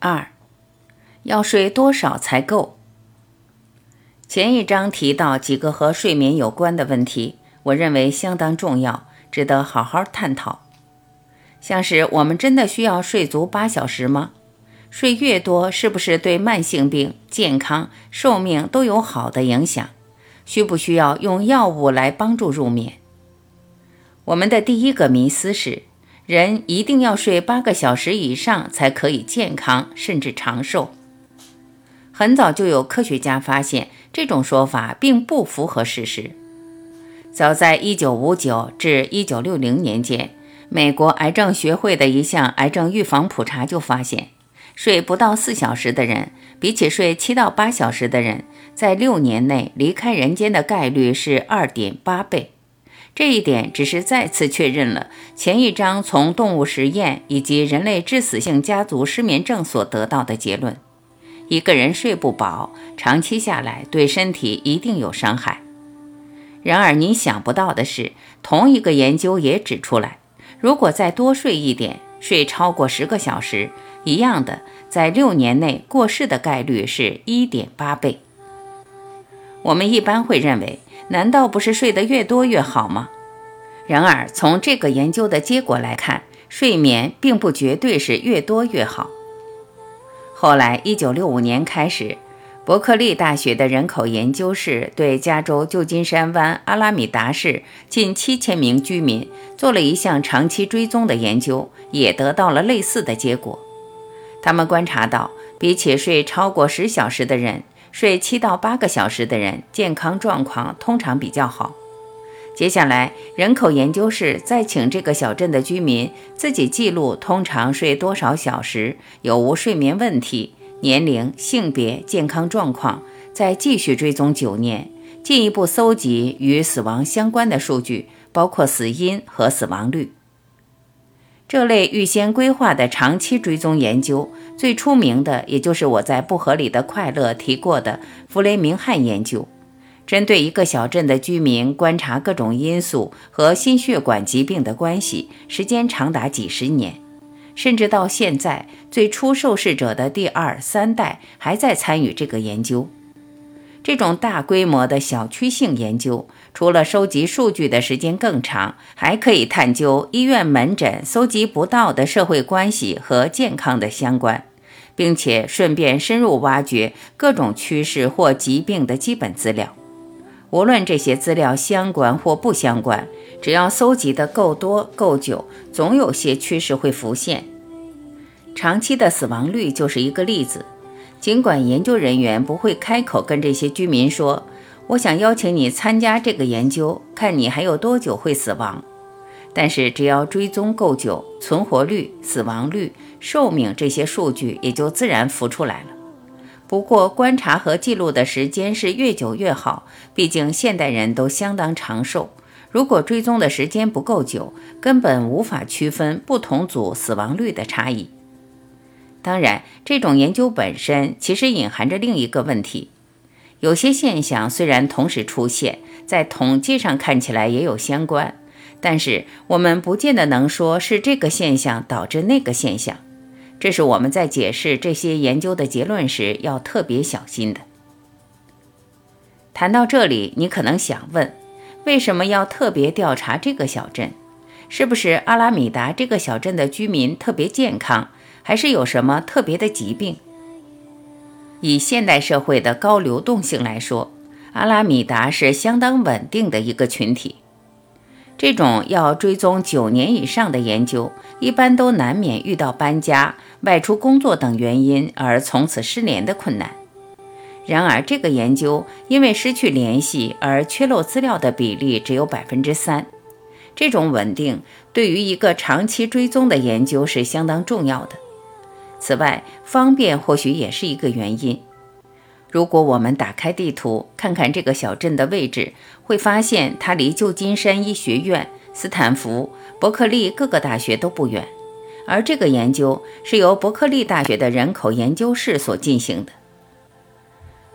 二，要睡多少才够？前一章提到几个和睡眠有关的问题，我认为相当重要，值得好好探讨。像是我们真的需要睡足八小时吗？睡越多，是不是对慢性病、健康、寿命都有好的影响？需不需要用药物来帮助入眠？我们的第一个迷思是。人一定要睡八个小时以上才可以健康甚至长寿。很早就有科学家发现，这种说法并不符合事实。早在1959至1960年间，美国癌症学会的一项癌症预防普查就发现，睡不到四小时的人，比起睡七到八小时的人，在六年内离开人间的概率是二点八倍。这一点只是再次确认了前一章从动物实验以及人类致死性家族失眠症所得到的结论：一个人睡不饱，长期下来对身体一定有伤害。然而，你想不到的是，同一个研究也指出来，如果再多睡一点，睡超过十个小时，一样的，在六年内过世的概率是一点八倍。我们一般会认为。难道不是睡得越多越好吗？然而，从这个研究的结果来看，睡眠并不绝对是越多越好。后来，一九六五年开始，伯克利大学的人口研究室对加州旧金山湾阿拉米达市近七千名居民做了一项长期追踪的研究，也得到了类似的结果。他们观察到，比起睡超过十小时的人，睡七到八个小时的人，健康状况通常比较好。接下来，人口研究室再请这个小镇的居民自己记录通常睡多少小时，有无睡眠问题、年龄、性别、健康状况，再继续追踪九年，进一步搜集与死亡相关的数据，包括死因和死亡率。这类预先规划的长期追踪研究，最出名的也就是我在《不合理的快乐》提过的弗雷明汉研究，针对一个小镇的居民观察各种因素和心血管疾病的关系，时间长达几十年，甚至到现在，最初受试者的第二、三代还在参与这个研究。这种大规模的小区性研究，除了收集数据的时间更长，还可以探究医院门诊搜集不到的社会关系和健康的相关，并且顺便深入挖掘各种趋势或疾病的基本资料。无论这些资料相关或不相关，只要搜集的够多够久，总有些趋势会浮现。长期的死亡率就是一个例子。尽管研究人员不会开口跟这些居民说：“我想邀请你参加这个研究，看你还有多久会死亡。”但是只要追踪够久，存活率、死亡率、寿命这些数据也就自然浮出来了。不过，观察和记录的时间是越久越好，毕竟现代人都相当长寿。如果追踪的时间不够久，根本无法区分不同组死亡率的差异。当然，这种研究本身其实隐含着另一个问题：有些现象虽然同时出现，在统计上看起来也有相关，但是我们不见得能说是这个现象导致那个现象。这是我们在解释这些研究的结论时要特别小心的。谈到这里，你可能想问：为什么要特别调查这个小镇？是不是阿拉米达这个小镇的居民特别健康？还是有什么特别的疾病？以现代社会的高流动性来说，阿拉米达是相当稳定的一个群体。这种要追踪九年以上的研究，一般都难免遇到搬家、外出工作等原因而从此失联的困难。然而，这个研究因为失去联系而缺漏资料的比例只有百分之三。这种稳定对于一个长期追踪的研究是相当重要的。此外，方便或许也是一个原因。如果我们打开地图，看看这个小镇的位置，会发现它离旧金山医学院、斯坦福、伯克利各个大学都不远。而这个研究是由伯克利大学的人口研究室所进行的。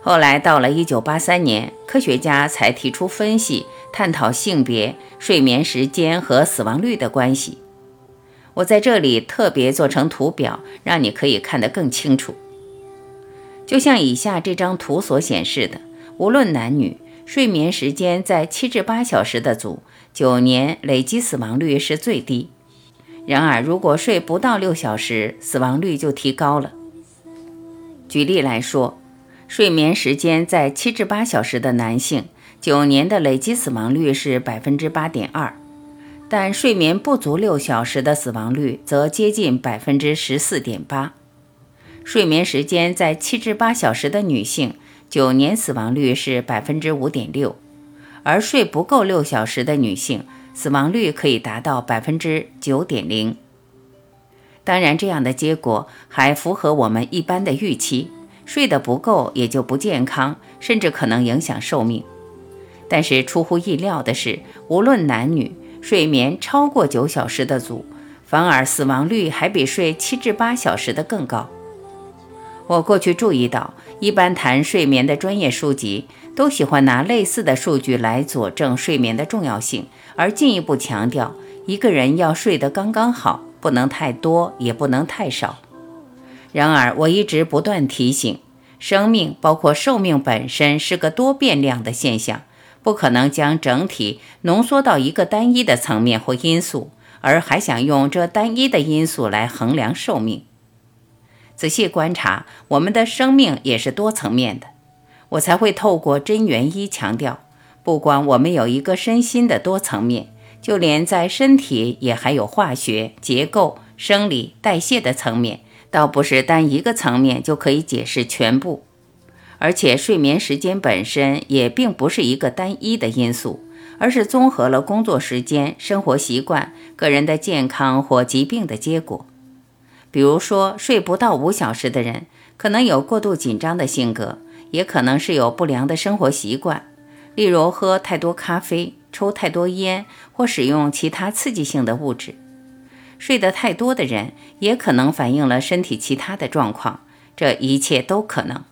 后来到了1983年，科学家才提出分析、探讨性别、睡眠时间和死亡率的关系。我在这里特别做成图表，让你可以看得更清楚。就像以下这张图所显示的，无论男女，睡眠时间在七至八小时的组，九年累积死亡率是最低。然而，如果睡不到六小时，死亡率就提高了。举例来说，睡眠时间在七至八小时的男性，九年的累积死亡率是百分之八点二，但睡眠不足六小时的死亡率则接近百分之十四点八。睡眠时间在七至八小时的女性，九年死亡率是百分之五点六，而睡不够六小时的女性，死亡率可以达到百分之九点零。当然，这样的结果还符合我们一般的预期。睡得不够也就不健康，甚至可能影响寿命。但是出乎意料的是，无论男女，睡眠超过九小时的组，反而死亡率还比睡七至八小时的更高。我过去注意到，一般谈睡眠的专业书籍都喜欢拿类似的数据来佐证睡眠的重要性，而进一步强调一个人要睡得刚刚好。不能太多，也不能太少。然而，我一直不断提醒，生命包括寿命本身是个多变量的现象，不可能将整体浓缩到一个单一的层面或因素，而还想用这单一的因素来衡量寿命。仔细观察，我们的生命也是多层面的。我才会透过真元一强调，不光我们有一个身心的多层面。就连在身体也还有化学结构、生理代谢的层面，倒不是单一个层面就可以解释全部。而且睡眠时间本身也并不是一个单一的因素，而是综合了工作时间、生活习惯、个人的健康或疾病的结果。比如说，睡不到五小时的人，可能有过度紧张的性格，也可能是有不良的生活习惯，例如喝太多咖啡。抽太多烟或使用其他刺激性的物质，睡得太多的人也可能反映了身体其他的状况，这一切都可能。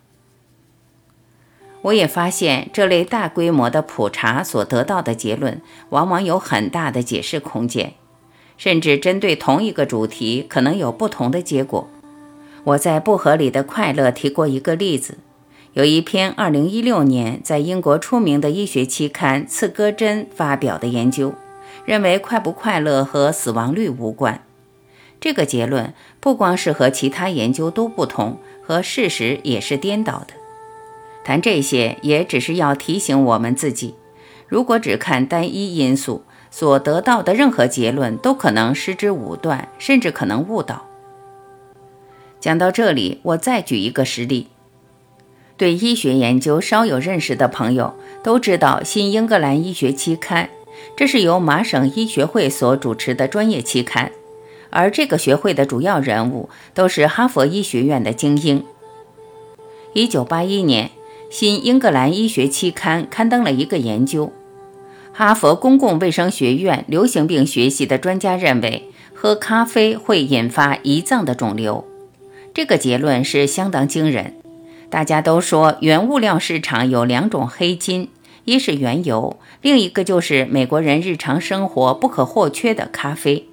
我也发现这类大规模的普查所得到的结论，往往有很大的解释空间，甚至针对同一个主题可能有不同的结果。我在《不合理的快乐》提过一个例子。有一篇2016年在英国出名的医学期刊《刺胳针》发表的研究，认为快不快乐和死亡率无关。这个结论不光是和其他研究都不同，和事实也是颠倒的。谈这些也只是要提醒我们自己：如果只看单一因素，所得到的任何结论都可能失之武断，甚至可能误导。讲到这里，我再举一个实例。对医学研究稍有认识的朋友都知道《新英格兰医学期刊》，这是由麻省医学会所主持的专业期刊，而这个学会的主要人物都是哈佛医学院的精英。一九八一年，《新英格兰医学期刊》刊登了一个研究，哈佛公共卫生学院流行病学系的专家认为，喝咖啡会引发胰脏的肿瘤，这个结论是相当惊人。大家都说原物料市场有两种黑金，一是原油，另一个就是美国人日常生活不可或缺的咖啡。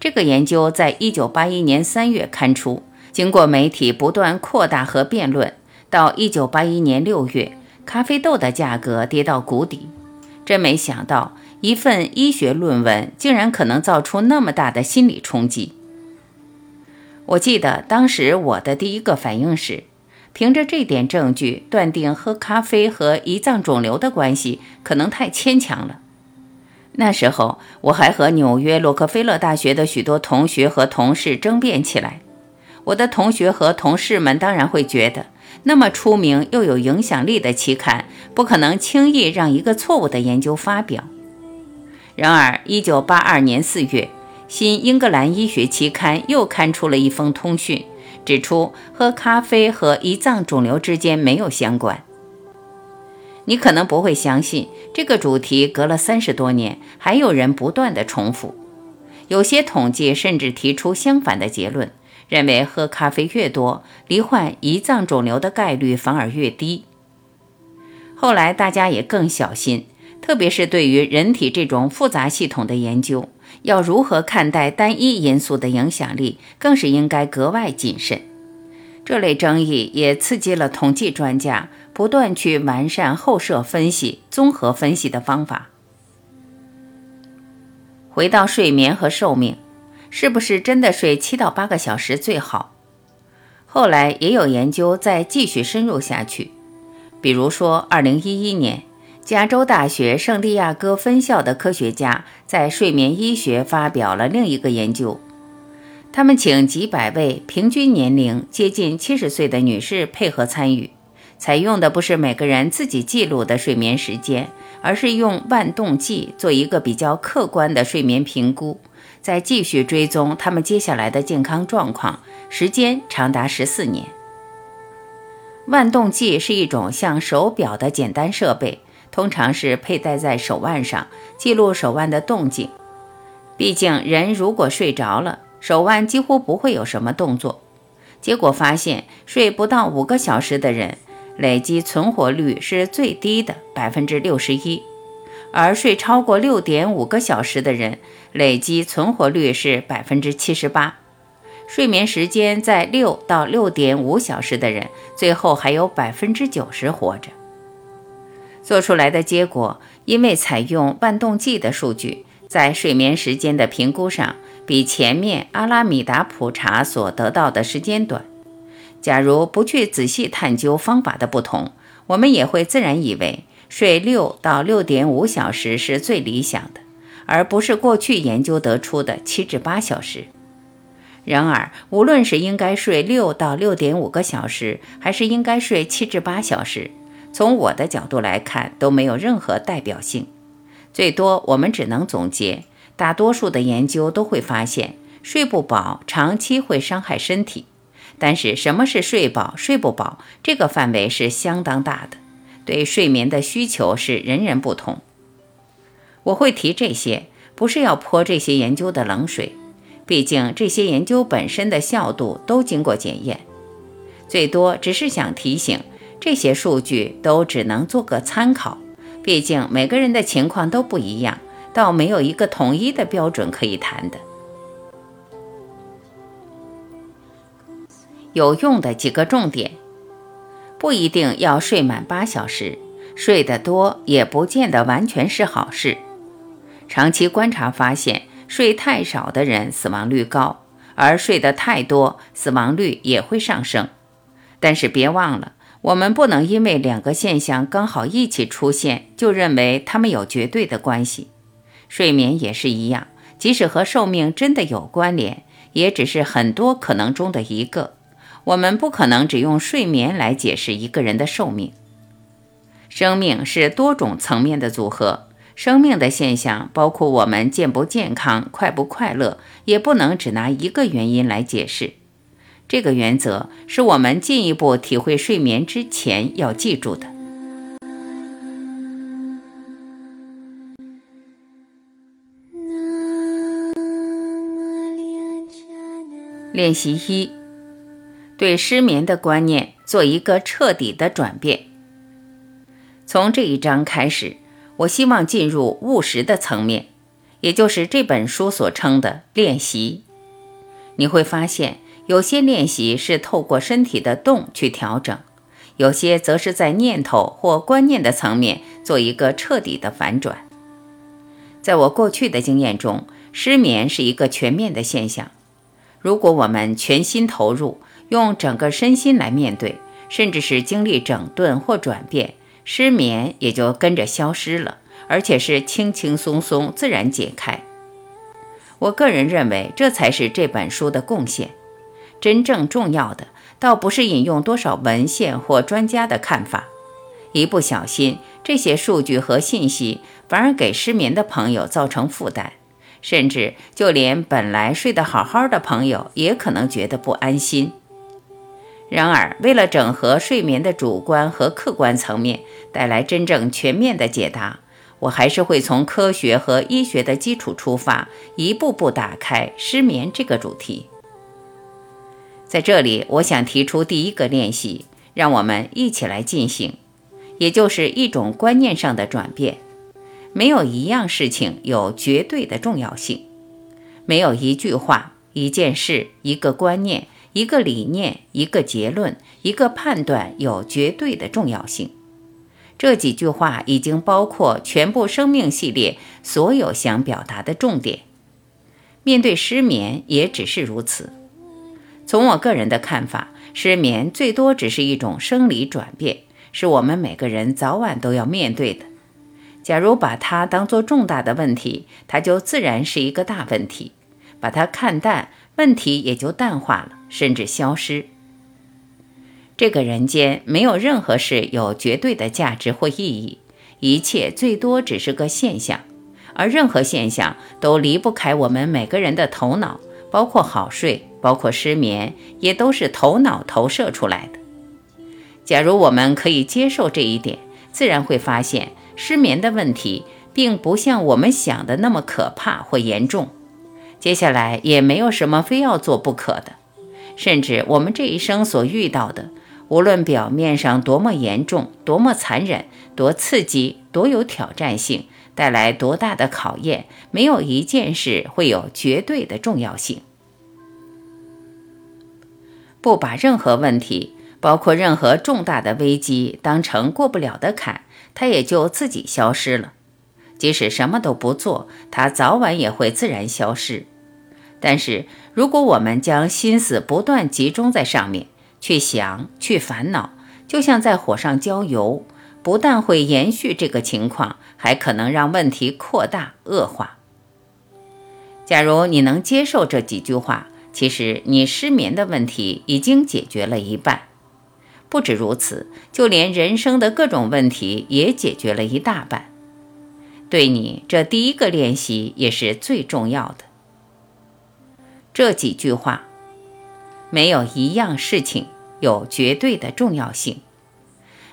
这个研究在一九八一年三月刊出，经过媒体不断扩大和辩论，到一九八一年六月，咖啡豆的价格跌到谷底。真没想到，一份医学论文竟然可能造出那么大的心理冲击。我记得当时我的第一个反应是。凭着这点证据断定喝咖啡和胰脏肿瘤的关系，可能太牵强了。那时候我还和纽约洛克菲勒大学的许多同学和同事争辩起来。我的同学和同事们当然会觉得，那么出名又有影响力的期刊，不可能轻易让一个错误的研究发表。然而，1982年4月，《新英格兰医学期刊》又刊出了一封通讯。指出喝咖啡和胰脏肿瘤之间没有相关。你可能不会相信，这个主题隔了三十多年，还有人不断的重复。有些统计甚至提出相反的结论，认为喝咖啡越多，罹患胰脏肿瘤的概率反而越低。后来大家也更小心，特别是对于人体这种复杂系统的研究，要如何看待单一因素的影响力，更是应该格外谨慎。这类争议也刺激了统计专家不断去完善后设分析、综合分析的方法。回到睡眠和寿命，是不是真的睡七到八个小时最好？后来也有研究在继续深入下去，比如说，二零一一年，加州大学圣地亚哥分校的科学家在睡眠医学发表了另一个研究。他们请几百位平均年龄接近七十岁的女士配合参与，采用的不是每个人自己记录的睡眠时间，而是用万动计做一个比较客观的睡眠评估，再继续追踪他们接下来的健康状况，时间长达十四年。万动计是一种像手表的简单设备，通常是佩戴在手腕上，记录手腕的动静。毕竟人如果睡着了，手腕几乎不会有什么动作，结果发现睡不到五个小时的人，累积存活率是最低的百分之六十一，而睡超过六点五个小时的人，累积存活率是百分之七十八。睡眠时间在六到六点五小时的人，最后还有百分之九十活着。做出来的结果，因为采用万动计的数据，在睡眠时间的评估上。比前面阿拉米达普查所得到的时间短。假如不去仔细探究方法的不同，我们也会自然以为睡六到六点五小时是最理想的，而不是过去研究得出的七至八小时。然而，无论是应该睡六到六点五个小时，还是应该睡七至八小时，从我的角度来看都没有任何代表性。最多，我们只能总结。大多数的研究都会发现，睡不饱长期会伤害身体。但是，什么是睡饱、睡不饱？这个范围是相当大的，对睡眠的需求是人人不同。我会提这些，不是要泼这些研究的冷水，毕竟这些研究本身的效度都经过检验。最多只是想提醒，这些数据都只能做个参考，毕竟每个人的情况都不一样。倒没有一个统一的标准可以谈的。有用的几个重点，不一定要睡满八小时，睡得多也不见得完全是好事。长期观察发现，睡太少的人死亡率高，而睡得太多，死亡率也会上升。但是别忘了，我们不能因为两个现象刚好一起出现，就认为它们有绝对的关系。睡眠也是一样，即使和寿命真的有关联，也只是很多可能中的一个。我们不可能只用睡眠来解释一个人的寿命。生命是多种层面的组合，生命的现象包括我们健不健康、快不快乐，也不能只拿一个原因来解释。这个原则是我们进一步体会睡眠之前要记住的。练习一，对失眠的观念做一个彻底的转变。从这一章开始，我希望进入务实的层面，也就是这本书所称的练习。你会发现，有些练习是透过身体的动去调整，有些则是在念头或观念的层面做一个彻底的反转。在我过去的经验中，失眠是一个全面的现象。如果我们全心投入，用整个身心来面对，甚至是经历整顿或转变，失眠也就跟着消失了，而且是轻轻松松、自然解开。我个人认为，这才是这本书的贡献。真正重要的，倒不是引用多少文献或专家的看法，一不小心，这些数据和信息反而给失眠的朋友造成负担。甚至就连本来睡得好好的朋友，也可能觉得不安心。然而，为了整合睡眠的主观和客观层面，带来真正全面的解答，我还是会从科学和医学的基础出发，一步步打开失眠这个主题。在这里，我想提出第一个练习，让我们一起来进行，也就是一种观念上的转变。没有一样事情有绝对的重要性，没有一句话、一件事、一个观念、一个理念、一个结论、一个判断有绝对的重要性。这几句话已经包括全部生命系列所有想表达的重点。面对失眠，也只是如此。从我个人的看法，失眠最多只是一种生理转变，是我们每个人早晚都要面对的。假如把它当做重大的问题，它就自然是一个大问题；把它看淡，问题也就淡化了，甚至消失。这个人间没有任何事有绝对的价值或意义，一切最多只是个现象，而任何现象都离不开我们每个人的头脑，包括好睡，包括失眠，也都是头脑投射出来的。假如我们可以接受这一点，自然会发现失眠的问题并不像我们想的那么可怕或严重。接下来也没有什么非要做不可的，甚至我们这一生所遇到的。无论表面上多么严重、多么残忍、多刺激、多有挑战性，带来多大的考验，没有一件事会有绝对的重要性。不把任何问题，包括任何重大的危机，当成过不了的坎，它也就自己消失了。即使什么都不做，它早晚也会自然消失。但是，如果我们将心思不断集中在上面，去想，去烦恼，就像在火上浇油，不但会延续这个情况，还可能让问题扩大恶化。假如你能接受这几句话，其实你失眠的问题已经解决了一半。不止如此，就连人生的各种问题也解决了一大半。对你，这第一个练习也是最重要的。这几句话。没有一样事情有绝对的重要性，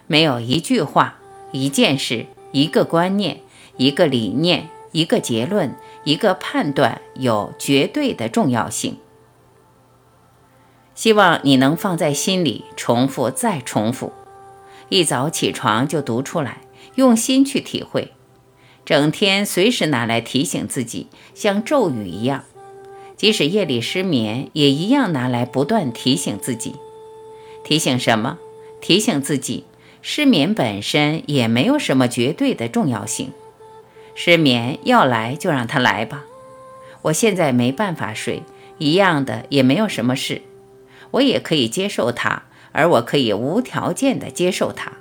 没有一句话、一件事、一个观念、一个理念、一个结论、一个判断有绝对的重要性。希望你能放在心里，重复再重复，一早起床就读出来，用心去体会，整天随时拿来提醒自己，像咒语一样。即使夜里失眠，也一样拿来不断提醒自己。提醒什么？提醒自己，失眠本身也没有什么绝对的重要性。失眠要来就让它来吧。我现在没办法睡，一样的也没有什么事。我也可以接受它，而我可以无条件的接受它。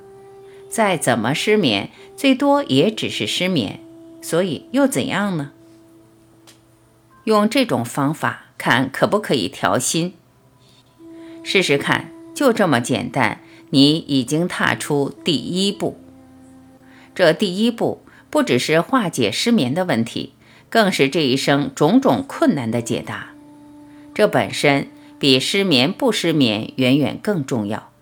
再怎么失眠，最多也只是失眠，所以又怎样呢？用这种方法看可不可以调心？试试看，就这么简单。你已经踏出第一步。这第一步不只是化解失眠的问题，更是这一生种种困难的解答。这本身比失眠不失眠远远更重要。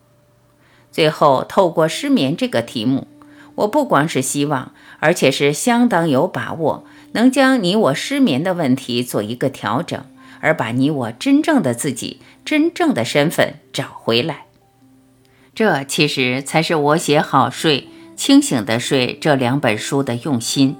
最后，透过失眠这个题目，我不光是希望，而且是相当有把握。能将你我失眠的问题做一个调整，而把你我真正的自己、真正的身份找回来，这其实才是我写《好睡、清醒的睡》这两本书的用心。